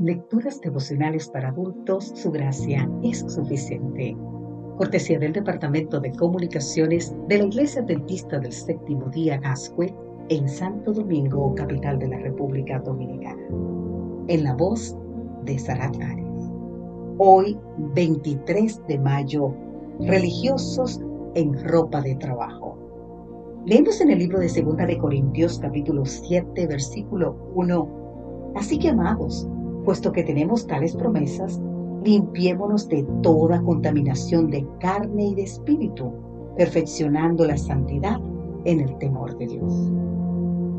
Lecturas devocionales para adultos, su gracia es suficiente. Cortesía del Departamento de Comunicaciones de la Iglesia Adventista del Séptimo Día Gascue en Santo Domingo, capital de la República Dominicana. En la voz de Sarat Ares. Hoy, 23 de mayo, religiosos en ropa de trabajo. Leemos en el libro de Segunda de Corintios capítulo 7 versículo 1. Así que amados, puesto que tenemos tales promesas, limpiémonos de toda contaminación de carne y de espíritu, perfeccionando la santidad en el temor de Dios.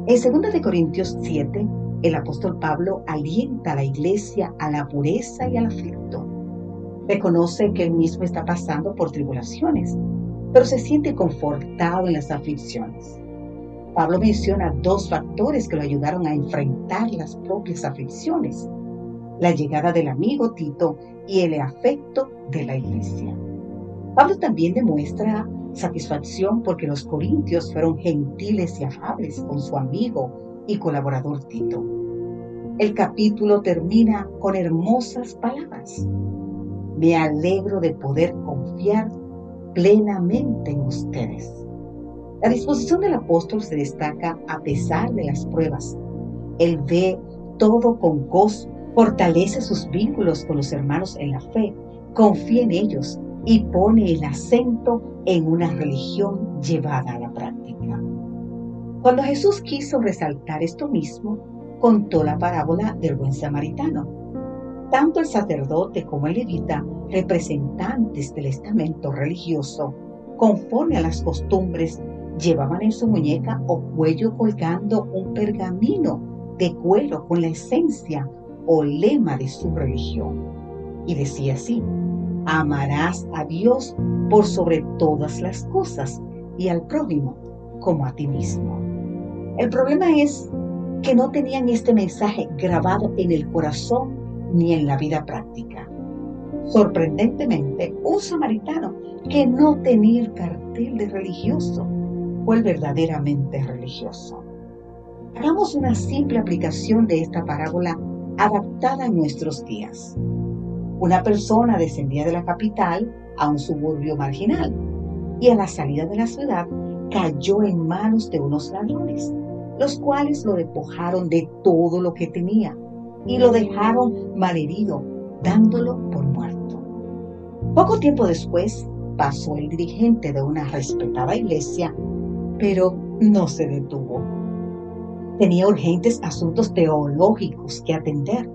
En 2 de Corintios 7, el apóstol Pablo alienta a la iglesia a la pureza y al afecto. Reconoce que él mismo está pasando por tribulaciones, pero se siente confortado en las aflicciones. Pablo menciona dos factores que lo ayudaron a enfrentar las propias aflicciones la llegada del amigo Tito y el afecto de la iglesia. Pablo también demuestra satisfacción porque los corintios fueron gentiles y afables con su amigo y colaborador Tito. El capítulo termina con hermosas palabras. Me alegro de poder confiar plenamente en ustedes. La disposición del apóstol se destaca a pesar de las pruebas. Él ve todo con gozo fortalece sus vínculos con los hermanos en la fe, confía en ellos y pone el acento en una religión llevada a la práctica. Cuando Jesús quiso resaltar esto mismo, contó la parábola del buen samaritano. Tanto el sacerdote como el levita, representantes del estamento religioso, conforme a las costumbres, llevaban en su muñeca o cuello colgando un pergamino de cuero con la esencia o lema de su religión. Y decía así, amarás a Dios por sobre todas las cosas y al prójimo como a ti mismo. El problema es que no tenían este mensaje grabado en el corazón ni en la vida práctica. Sorprendentemente, un samaritano que no tenía el cartel de religioso fue el verdaderamente religioso. Hagamos una simple aplicación de esta parábola adaptada a nuestros días. Una persona descendía de la capital a un suburbio marginal y a la salida de la ciudad cayó en manos de unos ladrones, los cuales lo despojaron de todo lo que tenía y lo dejaron malherido, dándolo por muerto. Poco tiempo después pasó el dirigente de una respetada iglesia, pero no se detuvo tenía urgentes asuntos teológicos que atender.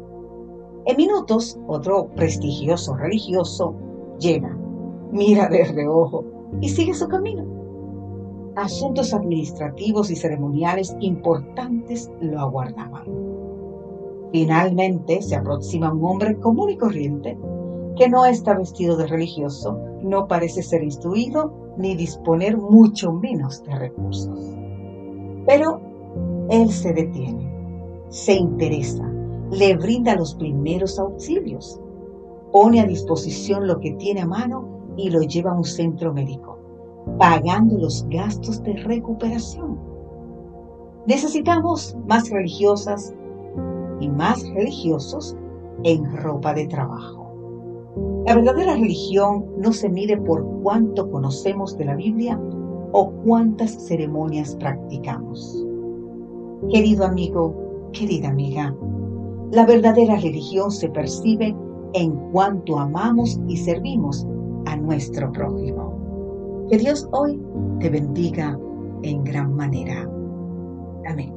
En minutos, otro prestigioso religioso llega, mira de reojo y sigue su camino. Asuntos administrativos y ceremoniales importantes lo aguardaban. Finalmente se aproxima un hombre común y corriente que no está vestido de religioso, no parece ser instruido ni disponer mucho menos de recursos. Pero él se detiene, se interesa, le brinda los primeros auxilios, pone a disposición lo que tiene a mano y lo lleva a un centro médico, pagando los gastos de recuperación. Necesitamos más religiosas y más religiosos en ropa de trabajo. La verdadera religión no se mide por cuánto conocemos de la Biblia o cuántas ceremonias practicamos. Querido amigo, querida amiga, la verdadera religión se percibe en cuanto amamos y servimos a nuestro prójimo. Que Dios hoy te bendiga en gran manera. Amén.